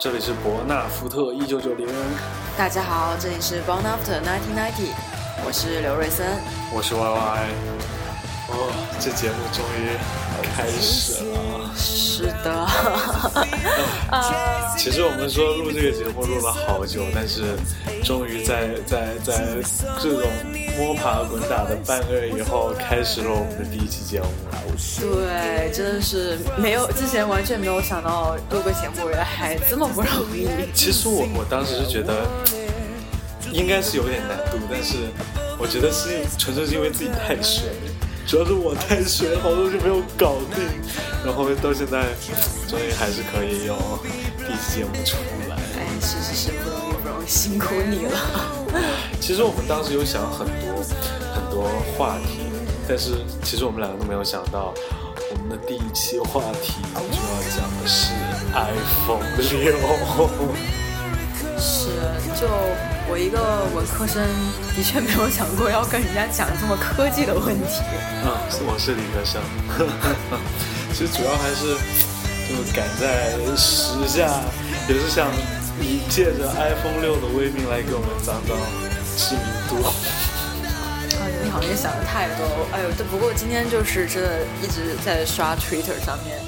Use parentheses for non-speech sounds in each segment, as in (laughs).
这里是伯纳福特一九九零，大家好，这里是 Born After 1990，我是刘瑞森。我是 Y Y。哦，这节目终于开始了。是的，啊 (laughs) 其实我们说录这个节目录了好久，但是终于在在在这种摸爬滚打的半个月以后，开始了我们的第一期节目。对，真的是没有之前完全没有想到录个节目原来还这么不容易。其实我我当时是觉得应该是有点难度，但是我觉得是纯粹是因为自己太水，主要是我太水，好多东西没有搞定，然后到现在终于还是可以有第一期节目出来。哎，是是是，辛苦你了。(laughs) 其实我们当时有想很多很多话题，但是其实我们两个都没有想到，我们的第一期话题就要讲的是 iPhone 六。是，就我一个文科生，的确没有想过要跟人家讲这么科技的问题。嗯，(laughs) 是我是理科生，(laughs) 其实主要还是就赶在时下，也是想以借着 iPhone 六的威名来给我们涨涨知名度。啊，你好像也想的太多。哎呦，这，不过今天就是真的一直在刷 Twitter 上面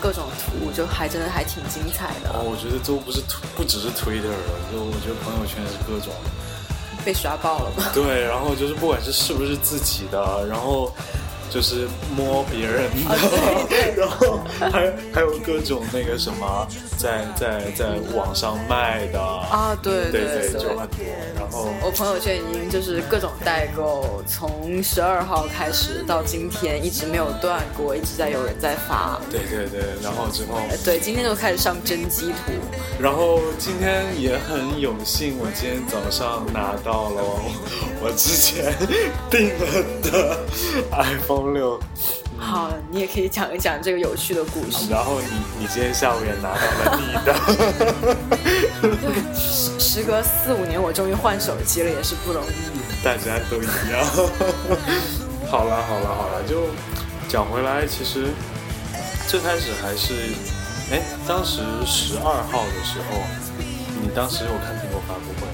各种图，就还真的还挺精彩的。哦，我觉得都不是不只是 Twitter 了，就我觉得朋友圈是各种。被刷爆了吧？对，然后就是不管是是不是自己的，然后就是摸别人的，然后还还有各种那个什么在在在网上卖的啊，对对对就很多。然后我朋友圈已经就是各种代购，从十二号开始到今天一直没有断过，一直在有人在发。对对对，然后之后对今天就开始上真机图，然后今天也很有幸，我今天早上拿到了我之前订了的 (laughs) iPhone 六。好，你也可以讲一讲这个有趣的故事。(laughs) 然后你你今天下午也拿到了你的。对，时时隔四五年，我终于换手机了，也是不容易。大家都一样。(laughs) 好了好了好了，就讲回来，其实最开始还是，哎，当时十二号的时候，你当时有看苹果发布会？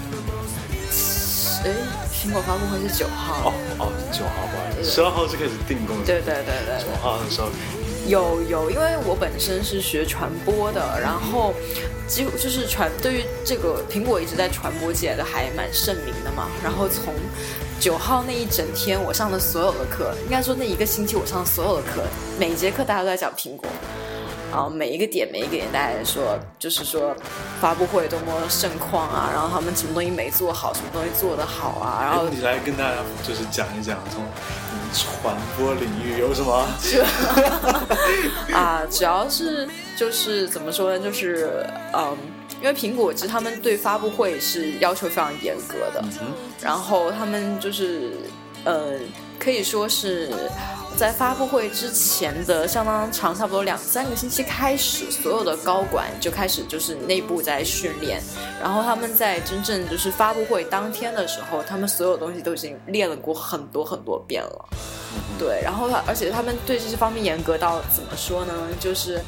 哎，苹果发布会是九号。哦哦，九号不好意思，十二号就开始订购的。对对对对。九号的时候。有有，因为我本身是学传播的，然后几乎就是传对于这个苹果一直在传播界的还蛮盛名的嘛。然后从九号那一整天，我上的所有的课，应该说那一个星期我上的所有的课，每节课大家都在讲苹果。然后每一个点每一个点，大家说就是说发布会多么盛况啊，然后他们什么东西没做好，什么东西做得好啊。然后你来跟大家就是讲一讲，从你传播领域有什么？(laughs) 啊，主要是就是怎么说呢？就是嗯，因为苹果其实他们对发布会是要求非常严格的，然后他们就是呃，可以说是。在发布会之前的相当长，差不多两三个星期开始，所有的高管就开始就是内部在训练，然后他们在真正就是发布会当天的时候，他们所有东西都已经练了过很多很多遍了。对，然后他而且他们对这些方面严格到怎么说呢？就是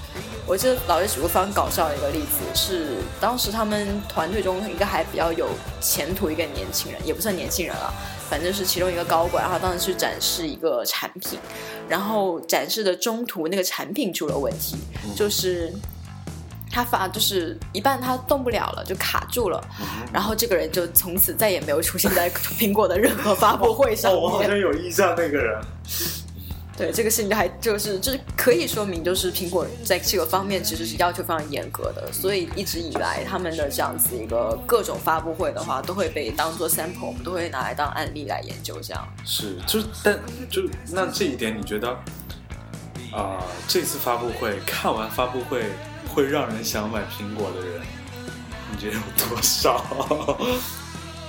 我记得老师举过非常搞笑的一个例子，是当时他们团队中一个还比较有前途一个年轻人，也不算年轻人了。反正是其中一个高管，然后当时去展示一个产品，然后展示的中途那个产品出了问题，就是他发就是一半他动不了了，就卡住了，然后这个人就从此再也没有出现在苹果的任何发布会上。我好像有印象那个人。对这个事情还就是就是可以说明，就是苹果在这个方面其实是要求非常严格的，所以一直以来他们的这样子一个各种发布会的话，都会被当做 sample，我们都会拿来当案例来研究。这样是，就但就那这一点，你觉得啊，这次发布会看完发布会会让人想买苹果的人，你觉得有多少？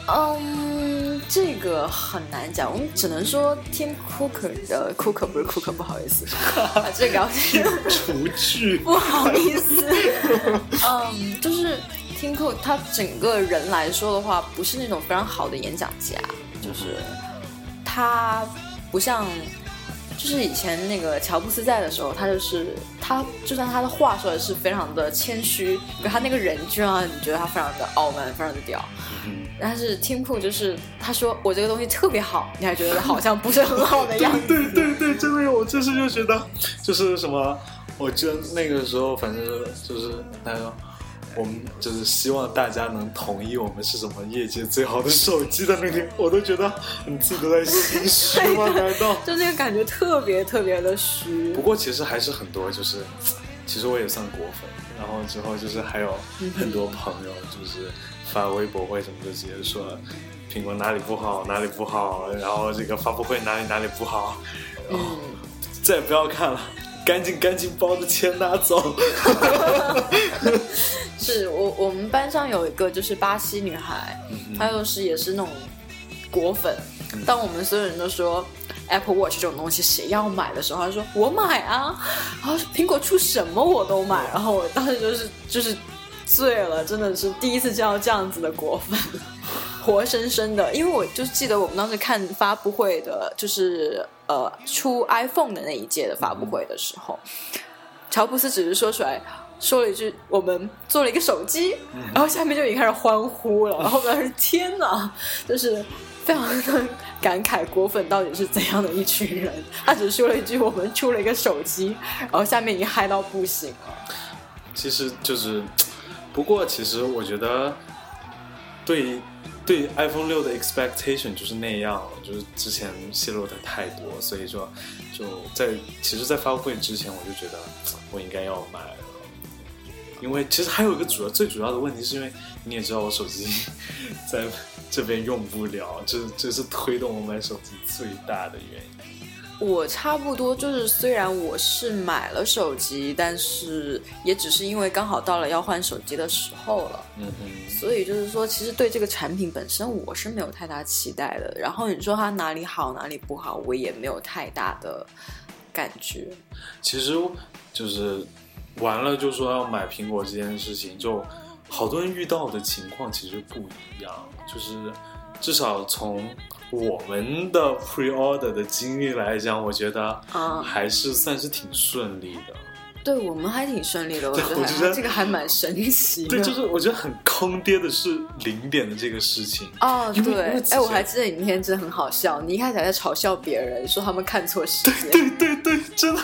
嗯，这个很难讲，我们只能说 Tim Cook 的 Cook 不是 Cook，不好意思，这个要 (laughs) 厨具，(laughs) 不好意思。嗯，就是 Tim Cook 他整个人来说的话，不是那种非常好的演讲家，就是他不像。就是以前那个乔布斯在的时候，他就是他，就算他的话说的是非常的谦虚，可他那个人就让你觉得他非常的傲慢，非常的屌。嗯但是 Tim Cook 就是他说我这个东西特别好，你还觉得好像不是很好的样子。对 (laughs) 对对，真的有，我这次就觉得就是什么，我记得那个时候反正就是他说。我们就是希望大家能同意我们是什么业界最好的手机的那天，我都觉得你自己都在心虚吗？(laughs) 难道？就那个感觉特别特别的虚。不过其实还是很多，就是其实我也算果粉，然后之后就是还有很多朋友就是发微博会什么就直接说苹果哪里不好哪里不好，然后这个发布会哪里哪里不好，然后再也不要看了。赶紧赶紧把我的钱拿走！(laughs) 是我我们班上有一个就是巴西女孩，她又是也是那种果粉。当我们所有人都说 Apple Watch 这种东西谁要买的时候，她说我买啊，然后苹果出什么我都买。然后我当时就是就是醉了，真的是第一次见到这样子的果粉。(laughs) 活生生的，因为我就记得我们当时看发布会的，就是呃出 iPhone 的那一届的发布会的时候，乔布斯只是说出来说了一句：“我们做了一个手机。”然后下面就已经开始欢呼了。然后当时天哪，就是非常的感慨，果粉到底是怎样的一群人？他只说了一句：“我们出了一个手机。”然后下面已经嗨到不行了。其实就是，不过其实我觉得对。对 iPhone 六的 expectation 就是那样，就是之前泄露的太多，所以说就在其实，在发布会之前，我就觉得我应该要买了，因为其实还有一个主要最主要的问题，是因为你也知道我手机 (laughs) 在这边用不了，这这是推动我买手机最大的原因。我差不多就是，虽然我是买了手机，但是也只是因为刚好到了要换手机的时候了。嗯嗯。所以就是说，其实对这个产品本身我是没有太大期待的。然后你说它哪里好哪里不好，我也没有太大的感觉。其实就是完了，就说要买苹果这件事情，就好多人遇到的情况其实不一样。就是至少从。我们的 pre order 的经历来讲，我觉得啊还是算是挺顺利的。对我们还挺顺利的，我觉得这个还蛮神奇。对，就是我觉得很坑爹的是零点的这个事情。哦，对，哎，我还记得你那天真的很好笑，你一开始还在嘲笑别人，说他们看错时间。对对对对，真的。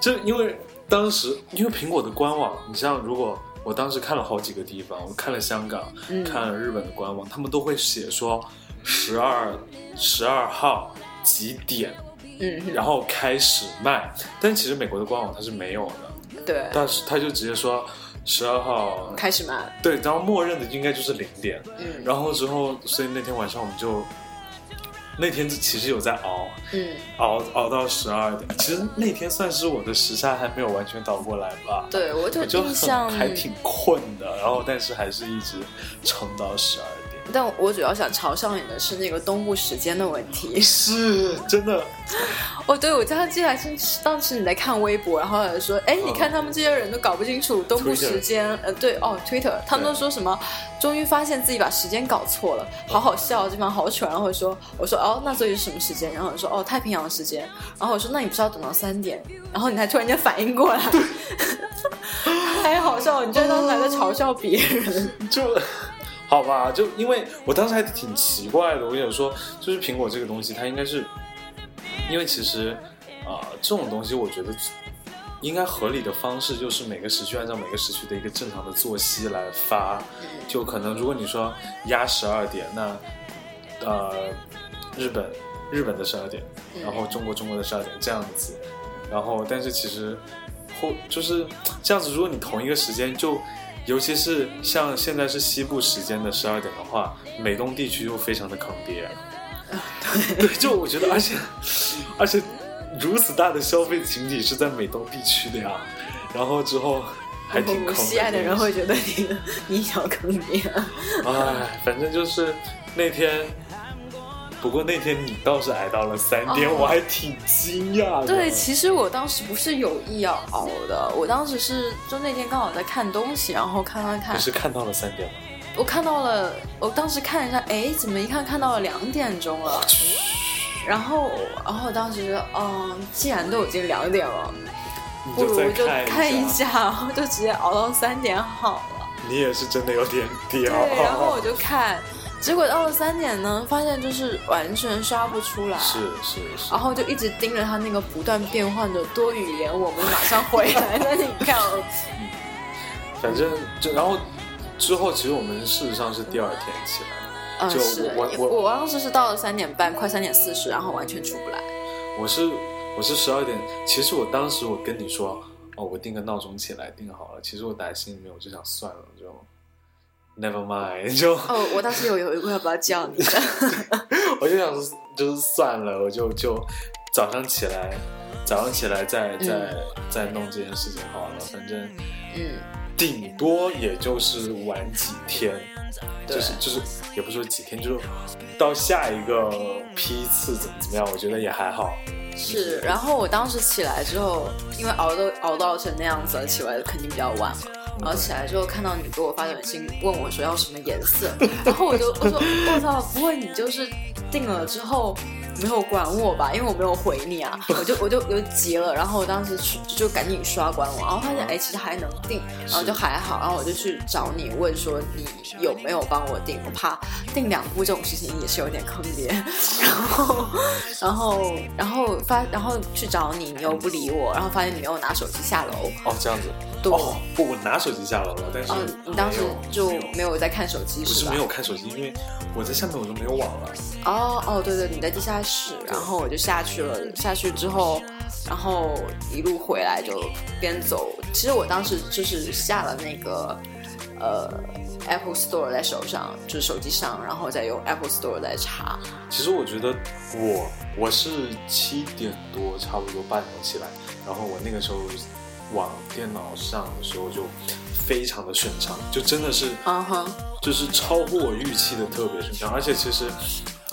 就因为当时，因为苹果的官网，你像如果我当时看了好几个地方，我看了香港，看了日本的官网，他们都会写说。十二十二号几点？嗯，然后开始卖。但其实美国的官网它是没有的。对。但是他就直接说十二号开始卖。对，然后默认的应该就是零点。嗯。然后之后，所以那天晚上我们就那天其实有在熬，嗯，熬熬到十二点。其实那天算是我的时差还没有完全倒过来吧。对，我就印象还挺困的，然后但是还是一直撑到十二。但我主要想嘲笑你的是那个东部时间的问题，(laughs) 是真的。(laughs) 哦，对，我记得还是当时你在看微博，然后说，哎，你看他们这些人都搞不清楚东部时间，呃，对，哦，Twitter，他们都说什么，终于发现自己把时间搞错了，好好笑，这帮好蠢。然后说，我说，哦，那所以是什么时间？然后我说，哦，太平洋时间。然后我说，那你不是要等到三点？然后你才突然间反应过来，(laughs) 太好笑了，你居然当时还在嘲笑别人，就。好吧，就因为我当时还挺奇怪的，我想说，就是苹果这个东西，它应该是，因为其实，啊，这种东西我觉得应该合理的方式就是每个时区按照每个时区的一个正常的作息来发，就可能如果你说压十二点，那呃，日本日本的十二点，然后中国中国的十二点这样子，然后但是其实后就是这样子，如果你同一个时间就。尤其是像现在是西部时间的十二点的话，美东地区又非常的坑爹。对，就我觉得，而且而且如此大的消费群体是在美东地区的呀。然后之后还挺坑。西爱的人会觉得你你小坑爹。哎，反正就是那天。不过那天你倒是挨到了三点，我还挺惊讶的。对，其实我当时不是有意要熬的，我当时是就那天刚好在看东西，然后看看看。你是看到了三点吗？我看到了，我当时看一下，哎，怎么一看看到了两点钟了？然后然后当时嗯，既然都已经两点了，你不如就看一一。下，然后就直接熬到三点好了。你也是真的有点屌。对，然后我就看，结果到了三点呢，发现就是完全刷不出来。是是是然。后就一直盯着他那个不断变换的多语言，我们马上回来。那你看，反正就然后之后，其实我们事实上是第二天起来的。嗯，就是我我我当时是到了三点半，快三点四十，然后完全出不来。我是我是十二点，其实我当时我跟你说，哦，我定个闹钟起来，定好了。其实我打在心里面，我就想算了，就 never mind，就哦，我当时有有一个要不要叫你的？(laughs) 我就想就是算了，我就就早上起来，早上起来再再、再弄这件事情好了，反正嗯，顶多也就是晚几天，就是就是也不是说几天，就是到下一个批次怎么怎么样，我觉得也还好。是。然后我当时起来之后，因为熬都熬到成那样子了，起来肯定比较晚嘛。然后起来之后看到你给我发短信问我说要什么颜色，(laughs) 然后我就我说我操，不会你就是定了之后没有管我吧？因为我没有回你啊，(laughs) 我就我就有急了，然后我当时去就赶紧刷官网，然后发现哎其实还能定，然后就还好，然后我就去找你问说你有没有帮我定，我怕定两部这种事情也是有点坑爹，(laughs) 然后然后然后发然后去找你，你又不理我，然后发现你没有拿手机下楼，哦，这样子。对哦，不，我拿手机下楼了，但是嗯，你当时就没有在看手机吧不是没？有看手机，因为我在下面我就没有网了。哦哦，对对，你在地下室，然后我就下去了。下去之后，然后一路回来就边走。其实我当时就是下了那个呃 Apple Store 在手上，就是手机上，然后再用 Apple Store 在查。其实我觉得我我是七点多差不多半点起来，然后我那个时候往电脑上的时候就非常的顺畅，就真的是嗯哼，就是超乎我预期的特别顺畅，而且其实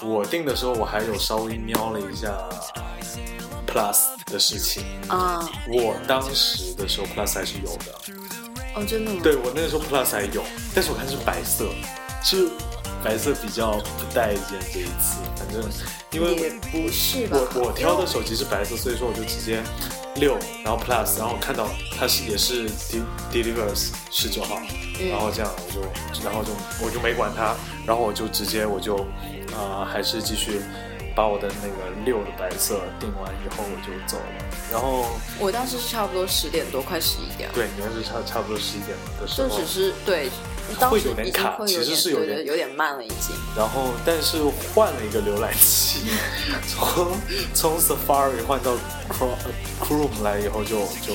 我定的时候我还有稍微瞄了一下 Plus 的事情，啊，我当时的时候 Plus 还是有的，哦，真的吗？对我那个时候 Plus 还有，但是我看是白色，是白色比较不待见这一次，反正因为也不是吧？我我挑的手机是白色，所以说我就直接六，然后 Plus，然后看到它是也是 de delivers 十九号，嗯然后这样我就然后就我就没管它，然后我就直接我就啊、呃还是继续把我的那个六的白色订完以后我就走了，然后我当时是差不多十点多，快十一点了。对，你当时差差不多十一点的时候，就只是对，当时会有点已经卡其实会有点是有点有点慢了已经。然后但是换了一个浏览器，从从 Safari 换到 Chrome Chrome 来以后就就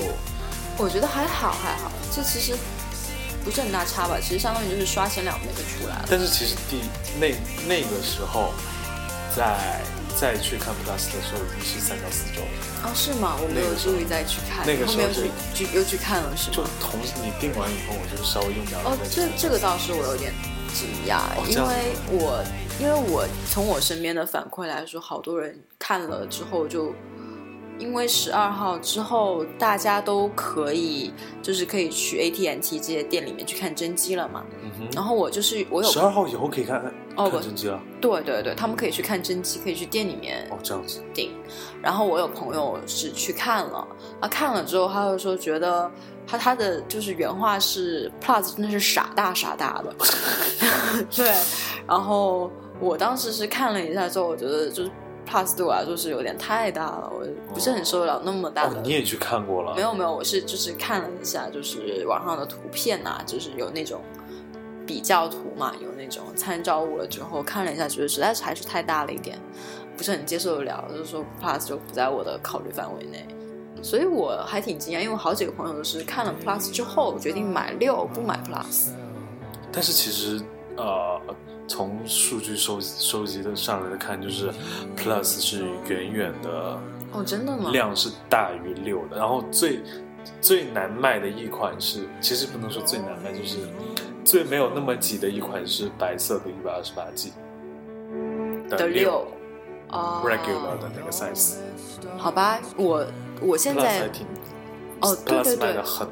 我觉得还好还好，这其实不是很大差吧，其实相当于就是刷前两遍就出来了。但是其实第那那个时候，在再去看 Plus 的时候，已经是三到四周了。哦，是吗？我没有注意再去看，那个时候去去又去看了是吗就？同时你订完以后，我就稍微用掉了哦，这这个倒是我有点惊讶，因为我因为我从我身边的反馈来说，好多人看了之后就。因为十二号之后，大家都可以，就是可以去 AT&T 这些店里面去看真机了嘛。嗯然后我就是我有哼，十二号以后可以看哦不看真机了。对对对，他们可以去看真机，可以去店里面哦，这样子。订。然后我有朋友是去看了，啊，看了之后他就说觉得他他的就是原话是 Plus 真的是傻大傻大的，(laughs) 对。然后我当时是看了一下之后，我觉得就是 Plus 对我来说是有点太大了，我不是很受得了那么大的。，哦你也去看过了？没有没有，我是就是看了一下，就是网上的图片呐、就是有那种比较图嘛，有那种参照物了之后看了一下，觉得实在是还是太大了一点，不是很接受得了，就是说 Plus 就不在我的考虑范围内，所以我还挺惊讶，因为我好几个朋友都是看了 Plus 之后决定买六不买 Plus，但是其实呃，从数据收收集的上来的看，就是 Plus 是远远的哦，真的吗？量是大于六的，然后最最难卖的一款是，其实不能说最难卖，就是最没有那么挤的一款是白色的一百二十八 G 的六。哦。regular 的那个 size。好吧，我我现在哦对对 Plus 卖对的很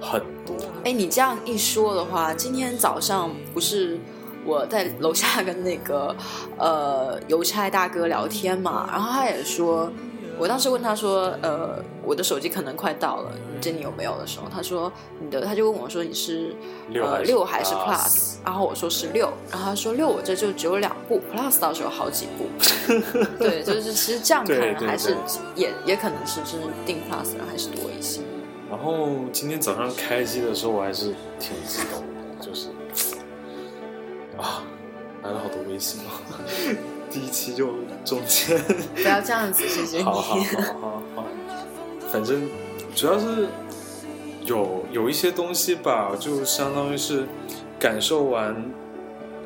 很多，哎，你这样一说的话，今天早上不是我在楼下跟那个 (laughs) 呃邮差大哥聊天嘛，然后他也说，我当时问他说，呃，我的手机可能快到了，你这里有没有的时候，他说你的，他就问我说你是呃六还是六还是 Plus？Plus，然后我说是六，然后他说六我这就只有两部，Plus 倒是有好几部，(laughs) 对，就是其实这样看还是对也也可能是就是订 Plus 的人还是多一些。然后今天早上开机的时候，我还是挺激动的，就是啊，来了好多微信啊，(laughs) 第一期就中间，不要这样子，谢谢你。好好好好好，反正主要是有有一些东西吧，就相当于是感受完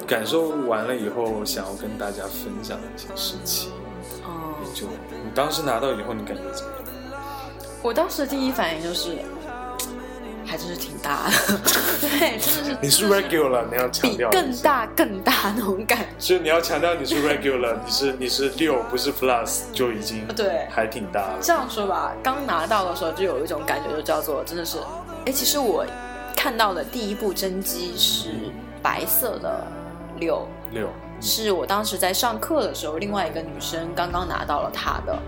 感受完了以后，想要跟大家分享的一些事情。哦，就你当时拿到以后，你感觉怎么样？我当时的第一反应就是，还真是挺大的，(laughs) 对，真的是。你是 regular，你要强调更大更大那种感觉。所以你要强调你是 regular，(laughs) 你是你是六不是 plus 就已经对还挺大了。这样说吧，刚拿到的时候就有一种感觉，就叫做真的是，哎，其实我看到的第一部真机是白色的六，六，是我当时在上课的时候，另外一个女生刚刚拿到了她的，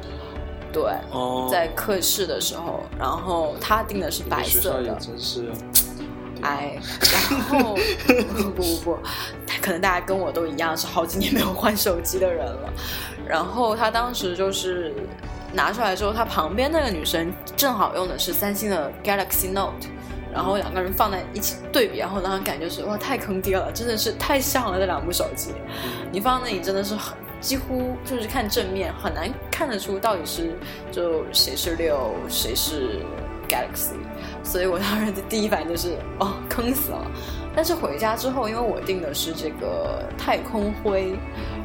对，哦，在课室的时候，然后他订的是白色的，真是，哎，然后不不不，可能大家跟我都一样，是好几年没有换手机的人了。然后他当时就是拿出来之后，他旁边那个女生正好用的是三星的 Galaxy Note，然后两个人放在一起对比，然后让人感觉是哇太坑爹了，真的是太像了这两部手机。你放在那里真的是很几乎就是看正面很难看得出到底是就谁是六谁是 Galaxy，所以我当时的第一反应就是哦坑死了。但是回家之后，因为我订的是这个太空灰，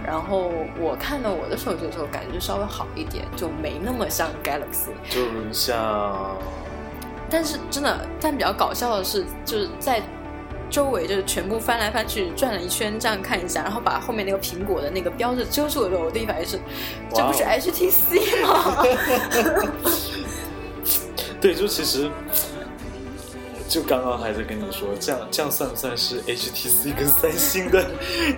然后我看到我的手机的时候，感觉就稍微好一点，就没那么像 Galaxy。就像但是真的，但比较搞笑的是，就是在周围就是全部翻来翻去转了一圈，这样看一下，然后把后面那个苹果的那个标志遮住的时候，我第一反应是，这不是 HTC 吗？对，就其实就刚刚还在跟你说，这样这样算不算是 HTC 跟三星的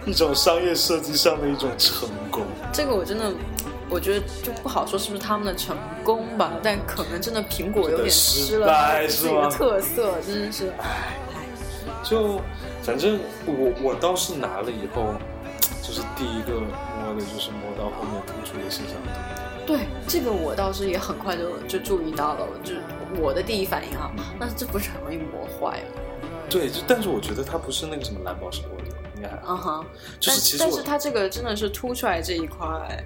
一种商业设计上的一种成功？(laughs) 这个我真的。我觉得就不好说是不是他们的成功吧，但可能真的苹果有点失了失败自己的特色，真的是。就反正我我倒是拿了以后，就是第一个摸的就是摸到后面突出的摄像头。对，这个我倒是也很快就就注意到了，就我的第一反应啊，那这不是很容易磨坏吗？对，就但是我觉得它不是那个什么蓝宝石玻璃，应该还好。嗯哼，就是其实但但是它这个真的是凸出来这一块，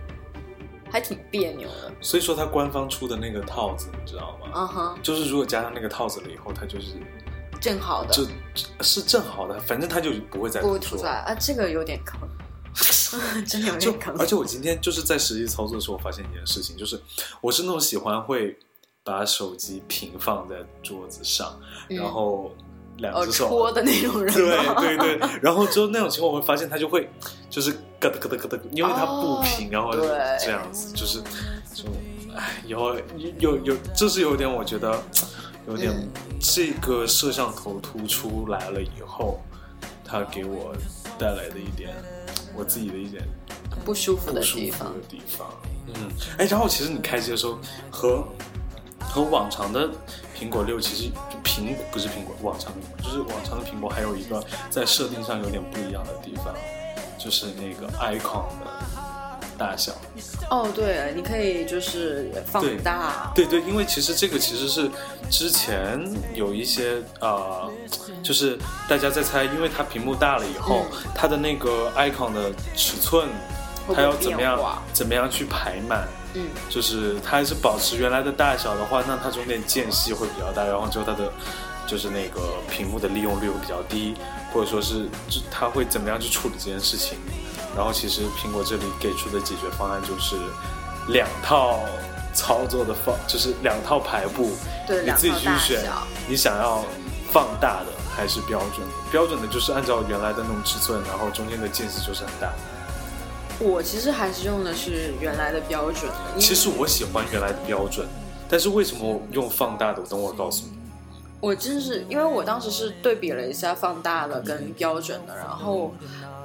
还挺别扭的。所以说它官方出的那个套子，你知道吗？嗯哼，就是如果加上那个套子了以后，它就是正好的，就是正好的，反正他就不会再不会出来啊，这个有点坑，(laughs) 真的有点坑。而且我今天就是在实际操作的时候，我发现一件事情，就是我是那种喜欢会把手机平放在桌子上，嗯。然后两呃只手。戳的那种人对吗，对对，然后之后那种情况，我会发现它就会就是咯噔咯噔咯噔，因为它不平，哦然后这样子，就是就哎，以后有有这是有点我觉得有点嗯这个摄像头突出来了以后，它给我带来的一点我自己的一点不舒服的地方的。地方。嗯，哎，然后其实你开机的时候和和往常的苹果六其实就苹不是苹果，往常就是往常的苹果还有一个在设定上有点不一样的地方，就是那个 icon 的大小。哦，对，你可以就是放大，对对，因为其实这个其实是之前有一些呃，就是大家在猜，因为它屏幕大了以后，它的那个 icon 的尺寸，它要怎么样怎么样去排满。嗯，就是它还是保持原来的大小的话，那它中间间隙会比较大，然后之后它的就是那个屏幕的利用率会比较低，或者说是就它会怎么样去处理这件事情。然后其实苹果这里给出的解决方案就是两套操作的放，就是两套排布，对，你自己去选，你想要放大的还是标准的？标准的就是按照原来的那种尺寸，然后中间的间隙就是很大。我其实还是用的是原来的标准的。其实我喜欢原来的标准，但是为什么我用放大的？等我告诉你。我真是因为我当时是对比了一下放大的跟标准的，然后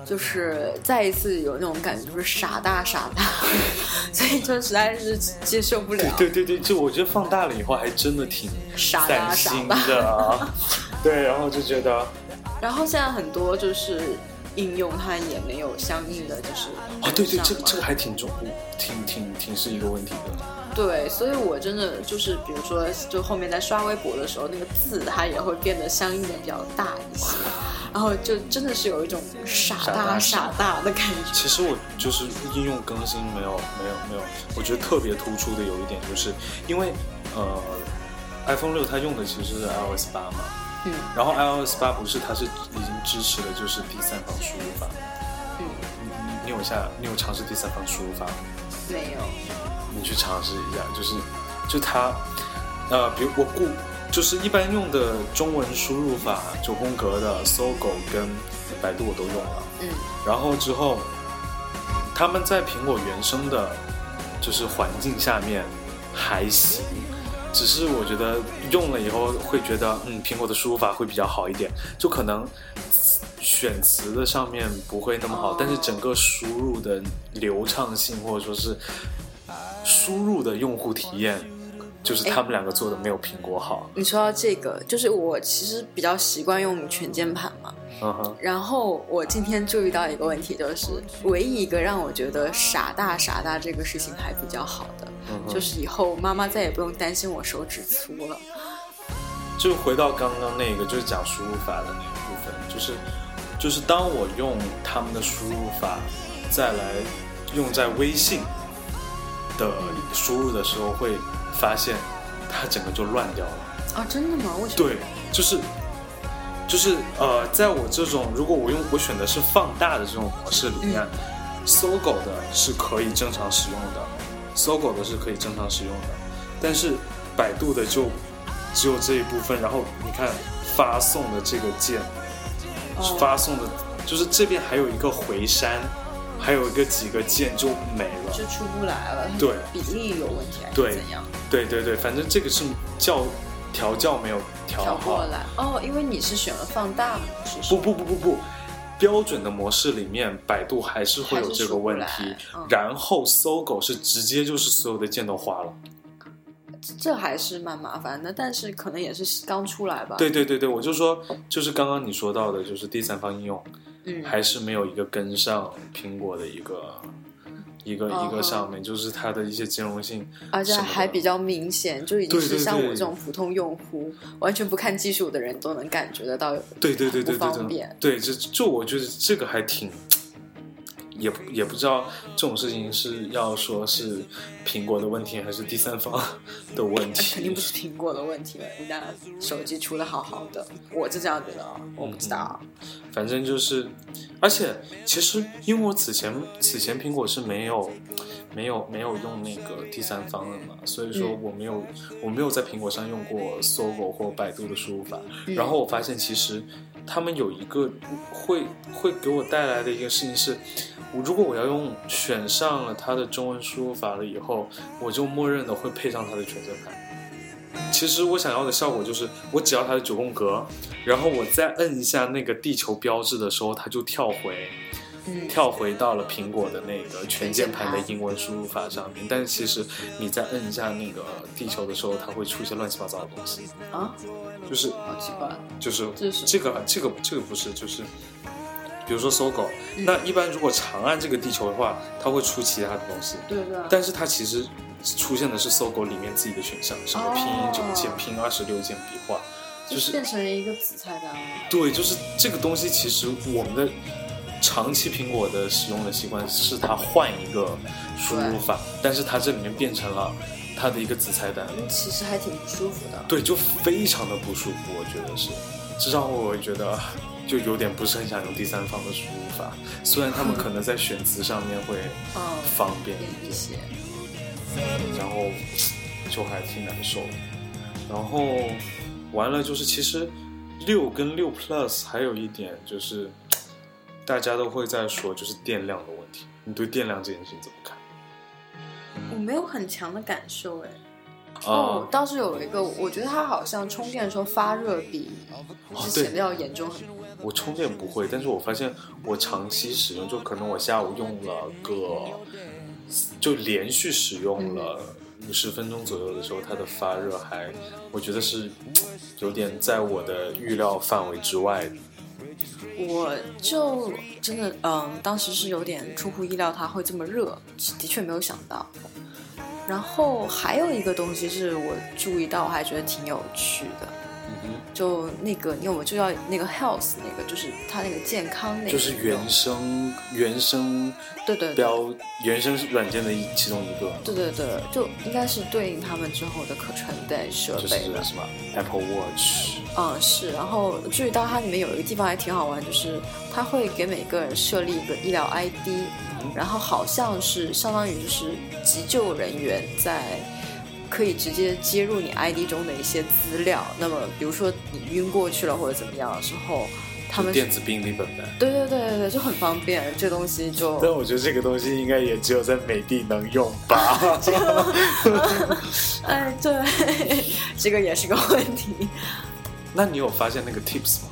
就是再一次有那种感觉，就是傻大傻大，(laughs) 所以就实在是接受不了。对对对，就我觉得放大了以后还真的挺傻大傻大。的，(laughs) 对，然后就觉得 (laughs) 然后现在很多就是应用，它也没有相应的就是啊，对对，这个这个还挺重，挺挺挺是一个问题的。对，所以我真的就是，比如说，就后面在刷微博的时候，那个字它也会变得相应的比较大一些，然后就真的是有一种傻傻大大傻傻大。的感觉。其实我就是应用更新没有没有没有，我觉得特别突出的有一点就是因为呃，iPhone 六它用的其实是 iOS 八嘛，嗯。然后 iOS 八不是它是已经支持的就是第三方输入法，嗯，你你你有下你有尝试第三方输入法吗？没有，你去尝试一下，就是就它，呃，比如我顾就是一般用的中文输入法，九宫格的搜狗跟百度我都用了，嗯。然后之后他们在苹果原生的，就是环境下面还行。只是我觉得用了以后会觉得，嗯，苹果的输入法会比较好一点，就可能选词的上面不会那么好，哦。但是整个输入的流畅性或者说是输入的用户体验，就是他们两个做的没有苹果好。你说到这个，就是我其实比较习惯用全键盘嘛，嗯哼，然后我今天注意到一个问题，就是唯一一个让我觉得傻大傻大这个事情还比较好的，就是以后妈妈再也不用担心我手指粗了。就回到刚刚那个，就是讲输入法的那个部分，就是就是当我用他们的输入法再来用在微信的输入的时候，会发现它整个就乱掉了。啊，真的吗？为什么？对，就是就是呃，在我这种如果我用我选的是放大的这种模式里面，搜狗的是可以正常使用的，搜狗的是可以正常使用的，但是百度的就只有这一部分。然后你看发送的这个键，哦发送的就是这边还有一个回删，还有一个几个键就没了。就出不来了。对比例有问题还对是怎样？对对对，反正这个是教调教没有调调好过。来哦，因为你是选了放大模式，不不不不不，标准的模式里面，百度还是会有这个问题。然后搜狗是直接就是所有的键都花了。这还是蛮麻烦的，但是可能也是刚出来吧。对对对对，我就说，就是刚刚你说到的，就是第三方应用嗯，还是没有一个跟上苹果的一个一个哦一个上面，就是它的一些兼容性，而且还比较明显，就已经是像我这种普通用户，完全不看技术的人都能感觉得到。对对对对不对对方便，对，就就我觉得这个还挺。也也不知道这种事情是要说是苹果的问题，还是第三方的问题。肯定不是苹果的问题了，人家手机出的好好的，我是这样觉得啊，我不知道啊。反正就是，而且其实因为我此前此前苹果是没有没有没有用那个第三方的嘛，所以说嗯我没有、我没有在苹果上用过搜狗或百度的输入法。嗯然后我发现其实他们有一个会会给我带来的一个事情是，我如果我要用选上了它的中文输入法了以后，我就默认的会配上它的全键盘。其实我想要的效果就是，我只要它的九宫格，然后我再摁一下那个地球标志的时候，它就跳回嗯，跳回到了苹果的那个全键盘的英文输入法上面。但是其实你再摁一下那个地球的时候，它会出现乱七八糟的东西，啊，就是好奇怪。就是这是这个这个这个不是就是。比如说搜狗，嗯。那一般如果长按这个地球的话，它会出其他的东西，对对啊，但是它其实出现的是搜狗里面自己的选项，什么拼音九键、哦拼二十六键笔画，就是变成了一个子菜单了。对，就是这个东西，其实我们的长期苹果的使用的习惯是它换一个输入法，但是它这里面变成了它的一个子菜单，嗯，其实还挺不舒服的。对，就非常的不舒服，我觉得是，这让我觉得就有点不是很想用第三方的输入法，虽然他们可能在选词上面会嗯，方便一些。然后就还挺难受的。然后完了就是其实六跟六 Plus 还有一点就是大家都会在说就是电量的问题。你对电量这件事情怎么看？我没有很强的感受哎，哦，倒是有一个，我觉得它好像充电的时候发热比之前的要严重很多。我充电不会，但是我发现我长期使用，就可能我下午用了个，就连续使用了五十分钟左右的时候，它的发热还，我觉得是有点在我的预料范围之外的。我就真的，嗯，当时是有点出乎意料，它会这么热，的确没有想到。然后还有一个东西是我注意到，我还觉得挺有趣的。就那个，你有没有就要那个 health 那个，就是它那个健康那个，就是原生原生对对标原生软件的一其中一个。对对对，就应该是对应他们之后的可穿戴设备的，是吧？Apple Watch。嗯，是。然后注意到它里面有一个地方还挺好玩，就是它会给每个人设立一个医疗 ID，然后好像是相当于就是急救人员在。可以直接接入你 ID 中的一些资料。那么，比如说你晕过去了或者怎么样的时候，他们电子病历本呗。对对对对对，就很方便。这东西就 (laughs)…… 但我觉得这个东西应该也只有在美的能用吧。(laughs) (laughs) 哎，对，这个也是个问题。那你有发现那个 Tips 吗？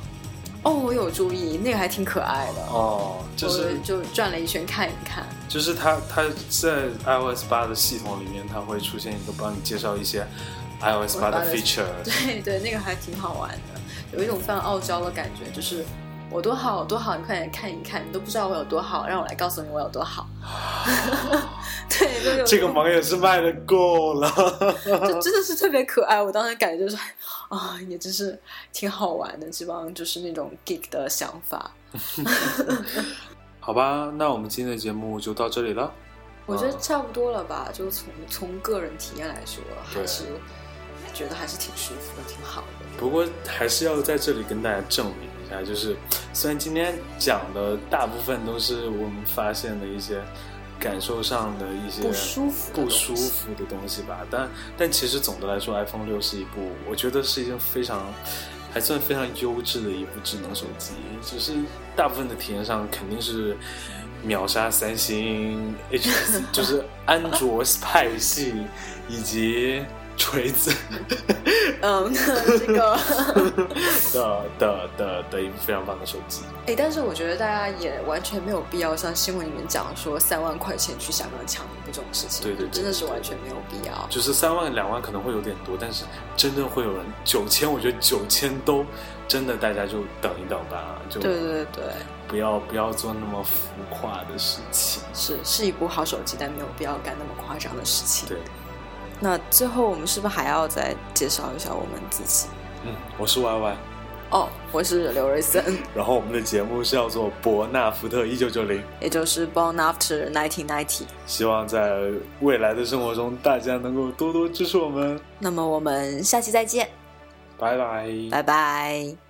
哦，我有注意，那个还挺可爱的哦。就是就转了一圈看一看。就是它它在 iOS 八的系统里面，它会出现一个帮你介绍一些 iOS 八的 feature。对对，那个还挺好玩的，有一种非常傲娇的感觉，就是我多好多好，你快点看一看，你都不知道我有多好，让我来告诉你我有多好。(laughs) 对，这个萌也是卖的够了，(laughs) 就真的是特别可爱。我当时感觉就是啊，也真是挺好玩的，这帮就是那种 geek 的想法。(laughs) 好吧，那我们今天的节目就到这里了。我觉得差不多了吧，就从从个人体验来说，还是觉得还是挺舒服的，挺好的。不过还是要在这里跟大家证明一下，就是虽然今天讲的大部分都是我们发现的一些。感受上的一些不舒服、不舒服的东西吧，但但其实总的来说，iPhone 六是一部，我觉得是一件非常还算非常优质的一部智能手机。只是大部分的体验上肯定是秒杀三星 (laughs) HS，就是安卓派系以及。锤子，(laughs) 嗯，(laughs) 这个 (laughs) 的的的的一部非常棒的手机。哎，但是我觉得大家也完全没有必要像新闻里面讲说三万块钱去香港抢一部这种事情。对对，真的是完全没有必要。就是三万两万可能会有点多，但是真正会有人九千，我觉得九千都真的，大家就等一等吧。就对对对，不要不要做那么浮夸的事情。是是一部好手机，但没有必要干那么夸张的事情。对。那最后我们是不是还要再介绍一下我们自己？嗯，我是 Y Y。哦，我是刘瑞森。(laughs) 然后我们的节目是叫做伯纳福特一九九零，(laughs) 也就是 Born After Nineteen Ninety。希望在未来的生活中，大家能够多多支持我们。那么我们下期再见，拜拜，拜拜。